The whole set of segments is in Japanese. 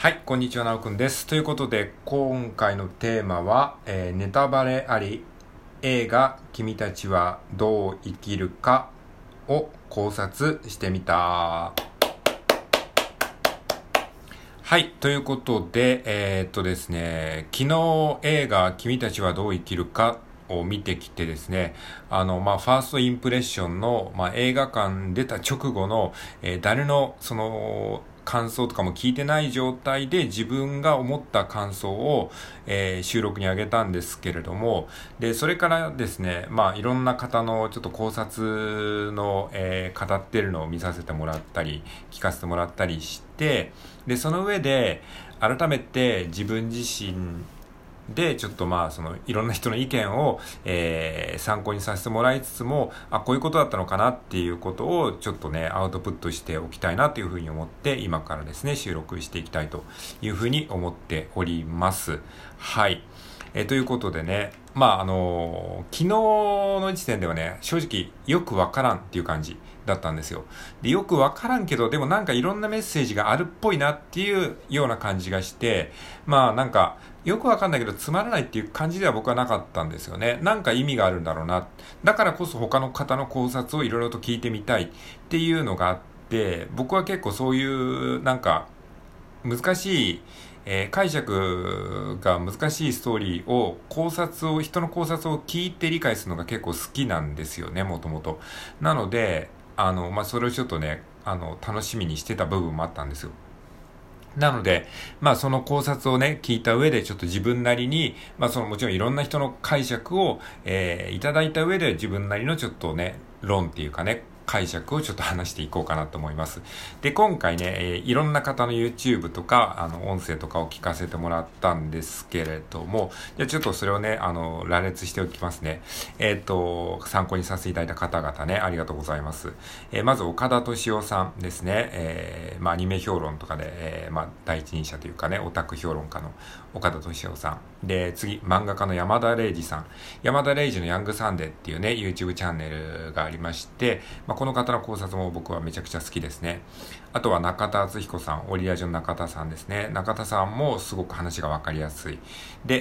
はい、こんにちは、なおくんです。ということで、今回のテーマは、えーネタバレあり、映画、君たちはどう生きるかを考察してみた。はい、ということで、えーっとですね、昨日映画、君たちはどう生きるかを見てきてですね、あの、まあ、ファーストインプレッションの、まあ、映画館出た直後の、えー誰の、その、感想とかも聞いてない状態で自分が思った感想を、えー収録にあげたんですけれども、で、それからですね、まあ、いろんな方のちょっと考察の、えー語ってるのを見させてもらったり、聞かせてもらったりして、で、その上で、改めて自分自身で、ちょっとまあ、その、いろんな人の意見を、えー参考にさせてもらいつつも、あ、こういうことだったのかなっていうことを、ちょっとね、アウトプットしておきたいなというふうに思って、今からですね、収録していきたいというふうに思っております。はい。えということでね、まあ、あの昨日の時点ではね、正直、よくわからんっていう感じだったんですよ。で、よくわからんけど、でもなんかいろんなメッセージがあるっぽいなっていうような感じがして、まあなんか、よくわかんないけどつまらないっていう感じでは僕はなかったんですよね。なんか意味があるんだろうな。だからこそ他の方の考察をいろいろと聞いてみたいっていうのがあって、僕は結構そういうなんか難しい、えー解釈が難しいストーリーを考察を人の考察を聞いて理解するのが結構好きなんですよねもともとなのであの、まあ、それをちょっとねあの楽しみにしてた部分もあったんですよなので、まあその考察をね、聞いた上でちょっと自分なりに、まあそのもちろんいろんな人の解釈を、えーいただいた上で自分なりのちょっとね、論っていうかね、解釈をちょっと話していこうかなと思います。で、今回ね、えーいろんな方の YouTube とか、あの、音声とかを聞かせてもらったんですけれども、じゃちょっとそれをね、あの、羅列しておきますね。えっ、と、参考にさせていただいた方々ね、ありがとうございます。えーまず、岡田敏夫さんですね。えまあ、アニメ評論とかで、えまあ、第一人者というかね、オタク評論家の岡田敏夫さん。で、次、漫画家の山田礼二さん。山田礼二のヤングサンデーっていうね、YouTube チャンネルがありまして、まあ、この方の考察も僕はめちゃくちゃ好きですね。あとは中田敦彦さん、オリラジオの中田さんですね。中田さんもすごく話がわかりやすい。で、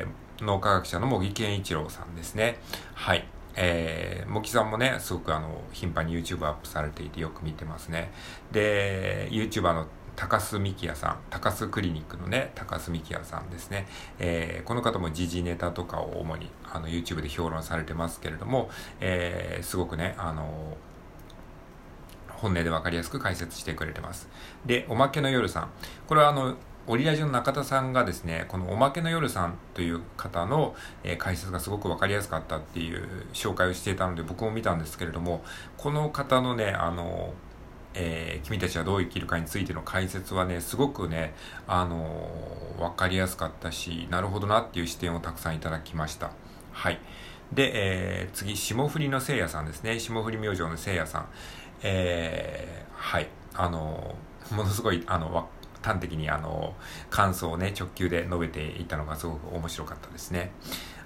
えー脳科学者の茂木健一郎さんですね。はい。えー、茂木さんもね、すごくあの、頻繁に YouTube アップされていてよく見てますね。で、YouTuber の高須幹也さん、高須クリニックのね、高須幹也さんですね。えーこの方も時事ネタとかを主にあの YouTube で評論されてますけれども、えーすごくね、あの本音で分かりやすく解説してくれてます。で、おまけの夜さん。これはあの、オリラジの中田さんがですね、このおまけの夜さんという方の、えー解説がすごく分かりやすかったっていう紹介をしていたので僕も見たんですけれども、この方のね、あの、えー君たちはどう生きるかについての解説はね、すごくね、あのーわかりやすかったし、なるほどなっていう視点をたくさんいただきました。はい。で、えー次、霜降りのせいやさんですね。霜降り明星のせいやさん。えーはい。あのものすごい、あの、端的にあの、感想をね、直球で述べていたのがすごく面白かったですね。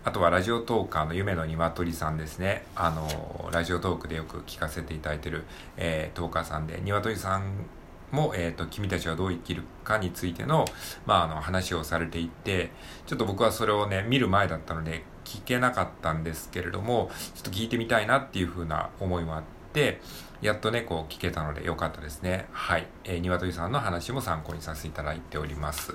あとはラジオトーカーの夢の鶏さんですね。あの、ラジオトークでよく聞かせていただいてる、えートーカーさんで、鶏さんも、えっ、と、君たちはどう生きるかについての、まあ、あの、話をされていて、ちょっと僕はそれをね、見る前だったので、聞けなかったんですけれども、ちょっと聞いてみたいなっていう風な思いもあって、やっとね、こう聞けたので良かったですね。はい。えー、鶏さんの話も参考にさせていただいております。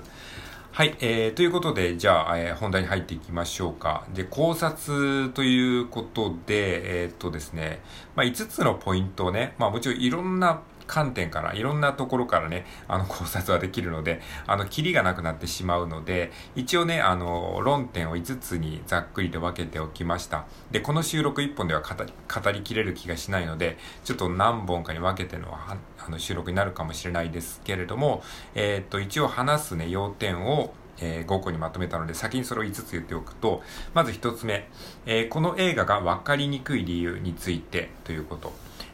はい、えー、ということで、じゃあ、えー本題に入っていきましょうか。で、考察ということで、えーっとですね、まあ、5つのポイントをね、まあ、もちろんいろんな観点から、いろんなところからね、あの考察はできるので、あの、キリがなくなってしまうので、一応ね、あの、論点を5つにざっくりと分けておきました。で、この収録1本では語り語りきれる気がしないので、ちょっと何本かに分けてのはあの収録になるかもしれないですけれども、えーっと、一応話すね、要点を、えー5個にまとめたので、先にそれを5つ言っておくと、まず1つ目、えーこの映画が分かりにくい理由についてということ。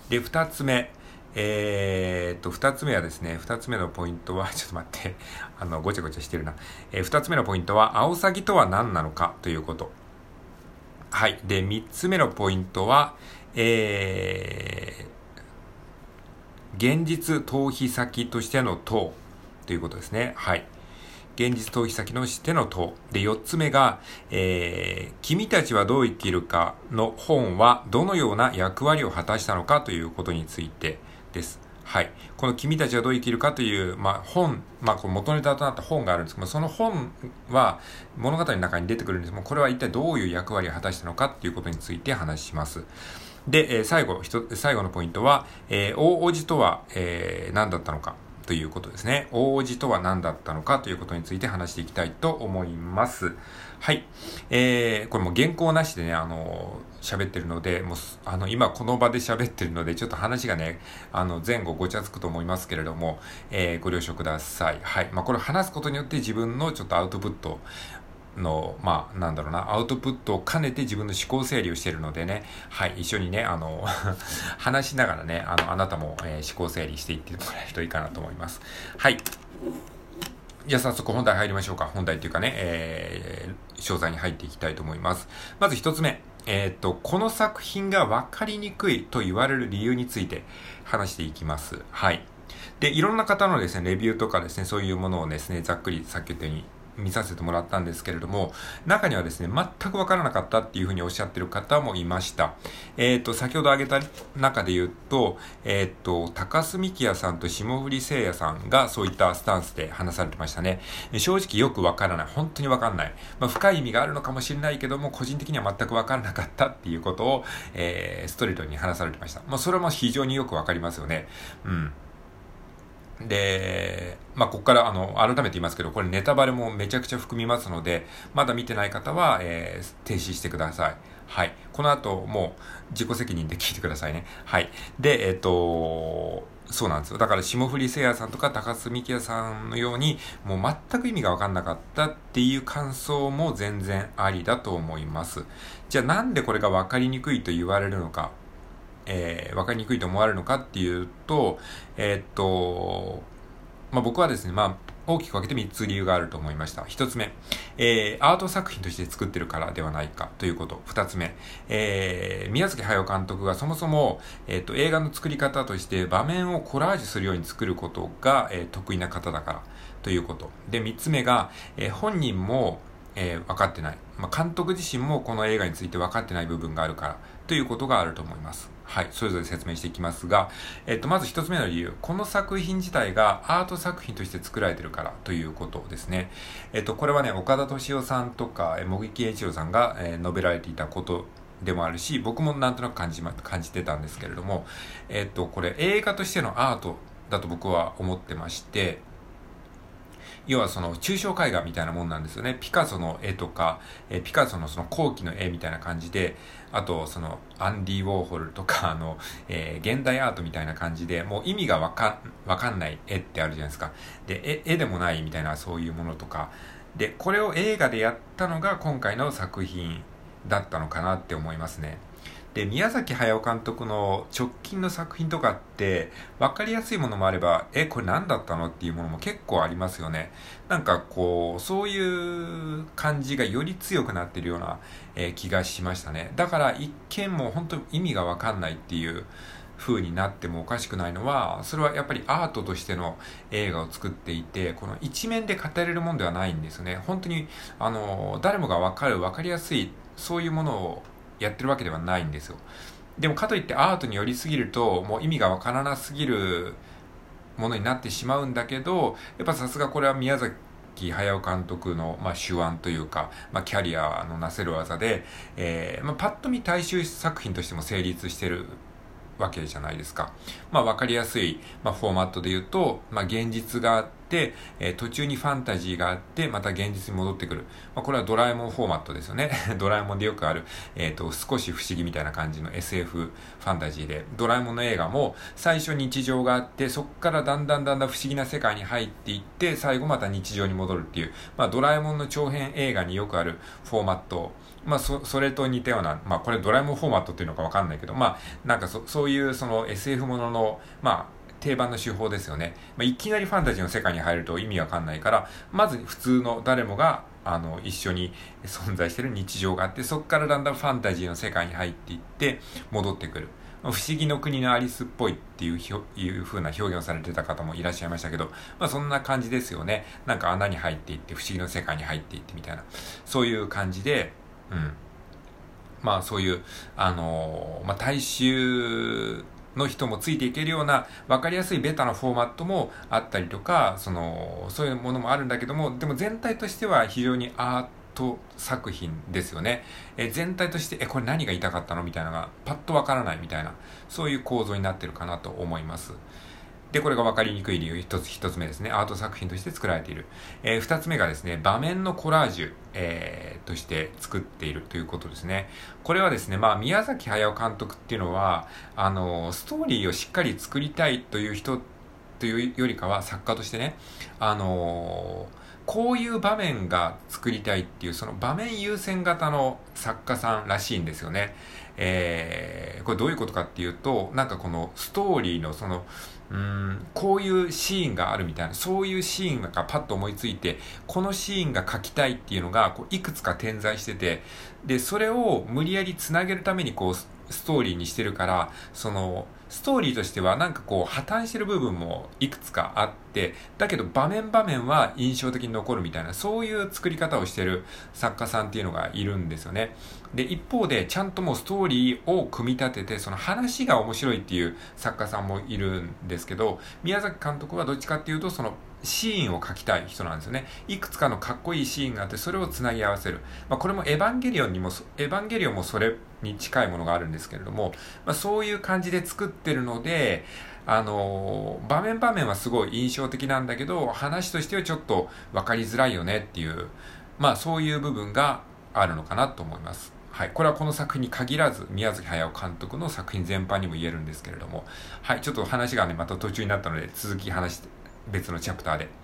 で、2つ目、えーっと、2つ目はですね、2つ目のポイントは、ちょっと待って、あの、ごちゃごちゃしてるな。えー、2つ目のポイントは、アオサギとは何なのかということ。はい。で、3つ目のポイントは、えー、現実逃避先としての党ということですね。はい。現実逃避先のしての塔。で、4つ目が、えー、君たちはどう生きるかの本はどのような役割を果たしたのかということについてです。はい。この君たちはどう生きるかという、まあ、本、まあ、この元ネタとなった本があるんですけども、その本は物語の中に出てくるんですけども、これは一体どういう役割を果たしたのかっていうことについて話します。で、え、最後、最後のポイントは、えー、大王子とは、えー、何だったのか。ということですね。大王子とは何だったのかということについて話していきたいと思います。はい。えー、これも原稿なしでね、あの、喋ってるので、もう、あの、今この場で喋ってるので、ちょっと話がね、あの、前後ごちゃつくと思いますけれども、えー、ご了承ください。はい。まあ、これ話すことによって自分のちょっとアウトプットの、まあ、なんだろうな、アウトプットを兼ねて自分の思考整理をしているのでね、はい、一緒にね、あの、話しながらね、あの、あなたも、えー、思考整理していってもらえるといいかなと思います。はい。じゃあ早速本題入りましょうか。本題っていうかね、えー、詳細に入っていきたいと思います。まず一つ目。えっ、と、この作品が分かりにくいと言われる理由について話していきます。はい。で、いろんな方のですね、レビューとかですね、そういうものをですね、ざっくりさっき言ったように見させてもらったんですけれども、中にはですね、全くわからなかったっていうふうにおっしゃってる方もいました。えっ、ー、と、先ほど挙げた中で言うと、えっ、ー、と、高須幹也さんと霜降り聖也さんがそういったスタンスで話されてましたね。正直よくわからない。本当にわかんない。まあ、深い意味があるのかもしれないけども、個人的には全くわからなかったっていうことを、えー、ストレートに話されてました。まあ、それも非常によくわかりますよね。うん。で、まあ、ここから、あの、改めて言いますけど、これネタバレもめちゃくちゃ含みますので、まだ見てない方は、えー、停止してください。はい。この後、もう、自己責任で聞いてくださいね。はい。で、えっ、ー、と、そうなんですよ。だから、霜降り聖也さんとか高須幹也さんのように、もう全く意味がわかんなかったっていう感想も全然ありだと思います。じゃあ、なんでこれがわかりにくいと言われるのか。えー、分かりにくいと思われるのかっていうと、えー、っと、まあ、僕はですね、まあ、大きく分けて3つ理由があると思いました。1つ目、えー、アート作品として作ってるからではないかということ。2つ目、えー、宮崎駿監督がそもそも、えーと、映画の作り方として場面をコラージュするように作ることが、えー、得意な方だからということ。で、3つ目が、えー、本人も、えー、分かってない。まあ、監督自身もこの映画について分かってない部分があるからということがあると思います。はい、それぞれ説明していきますが、えっと、まず一つ目の理由。この作品自体がアート作品として作られてるからということですね。えっと、これはね、岡田敏夫さんとか、茂木栄一郎さんが、え、述べられていたことでもあるし、僕もなんとなく感じ、ま、感じてたんですけれども、えっと、これ映画としてのアートだと僕は思ってまして、要はその抽象絵画みたいなもんなんですよね。ピカソの絵とか、えピカソのその後期の絵みたいな感じで、あとそのアンディ・ウォーホルとか、あの、えー、現代アートみたいな感じで、もう意味がわかわかんない絵ってあるじゃないですか。で、絵でもないみたいなそういうものとか。で、これを映画でやったのが今回の作品だったのかなって思いますね。で、宮崎駿監督の直近の作品とかって、分かりやすいものもあれば、え、これ何だったのっていうものも結構ありますよね。なんかこう、そういう感じがより強くなってるような、えー、気がしましたね。だから一見もう本当に意味がわかんないっていう風になってもおかしくないのは、それはやっぱりアートとしての映画を作っていて、この一面で語れるもんではないんですね。本当に、あの、誰もがわかる、わかりやすい、そういうものをやってるわけではないんですよ。でもかといってアートに寄りすぎると、もう意味がわからなすぎるものになってしまうんだけど、やっぱさすがこれは宮崎駿監督の、まあ、手腕というか、まあ、キャリアのなせる技で、えーまあ、パッと見大衆作品としても成立してるわけじゃないですか。まあ、わかりやすい、まあ、フォーマットで言うと、まあ、現実があって、え、途中にファンタジーがあって、また現実に戻ってくる。まあ、これはドラえもんフォーマットですよね。ドラえもんでよくある、えっ、ー、と、少し不思議みたいな感じの SF ファンタジーで、ドラえもんの映画も最初日常があって、そこからだんだんだんだん不思議な世界に入っていって、最後また日常に戻るっていう、まあ、ドラえもんの長編映画によくあるフォーマットまあ、そ、それと似たような、まあ、これドラえもんフォーマットっていうのかわかんないけど、まあ、なんかそ、そういうその SF ものの、まあ、定番の手法ですよね。まあ、いきなりファンタジーの世界に入ると意味わかんないから、まず普通の誰もが、あの、一緒に存在してる日常があって、そこからだんだんファンタジーの世界に入っていって、戻ってくる。不思議の国のアリスっぽいっていうひょいう風な表現をされてた方もいらっしゃいましたけど、まあそんな感じですよね。なんか穴に入っていって、不思議の世界に入っていってみたいな、そういう感じで、うん。まあそういう、あのー、まあ大衆の人もついていけるような分かりやすいベタなフォーマットもあったりとか、その、そういうものもあるんだけども、でも全体としては非常にアート作品ですよね。え全体として、え、これ何が言いたかったの？みたいなのがパッとわからないみたいな、そういう構造になってるかなと思います。で、これが分かりにくい理由、一つ一つ目ですね。アート作品として作られている。えー、二つ目がですね、場面のコラージュ、えー、として作っているということですね。これはですね、まあ、宮崎駿監督っていうのは、あの、ストーリーをしっかり作りたいという人というよりかは、作家としてね、あのこういう場面が作りたいっていう、その場面優先型の作家さんらしいんですよね。えー、これどういうことかっていうと、なんかこのストーリーのその、うんこういうシーンがあるみたいな、そういうシーンがパッと思いついて、このシーンが描きたいっていうのが、こういくつか点在してて、で、それを無理やりつなげるために、こう、ストーリーにしてるから、その、ストーリーとしてはなんかこう破綻してる部分もいくつかあって、だけど場面場面は印象的に残るみたいな、そういう作り方をしてる作家さんっていうのがいるんですよね。で、一方でちゃんともうストーリーを組み立てて、その話が面白いっていう作家さんもいるんですけど、宮崎監督はどっちかっていうと、そのシーンを描きたい人なんですよね。いくつかのかっこいいシーンがあって、それをつなぎ合わせる。まあ、これもエヴァンゲリオンにも、エヴァンゲリオンもそれに近いものがあるんですけれども、まあ、そういう感じで作ってるので、あのー、場面場面はすごい印象的なんだけど、話としてはちょっと分かりづらいよねっていう、まあそういう部分があるのかなと思います。はい。これはこの作品に限らず、宮崎駿監督の作品全般にも言えるんですけれども、はい。ちょっと話がね、また途中になったので、続き話して、別のチャプターで。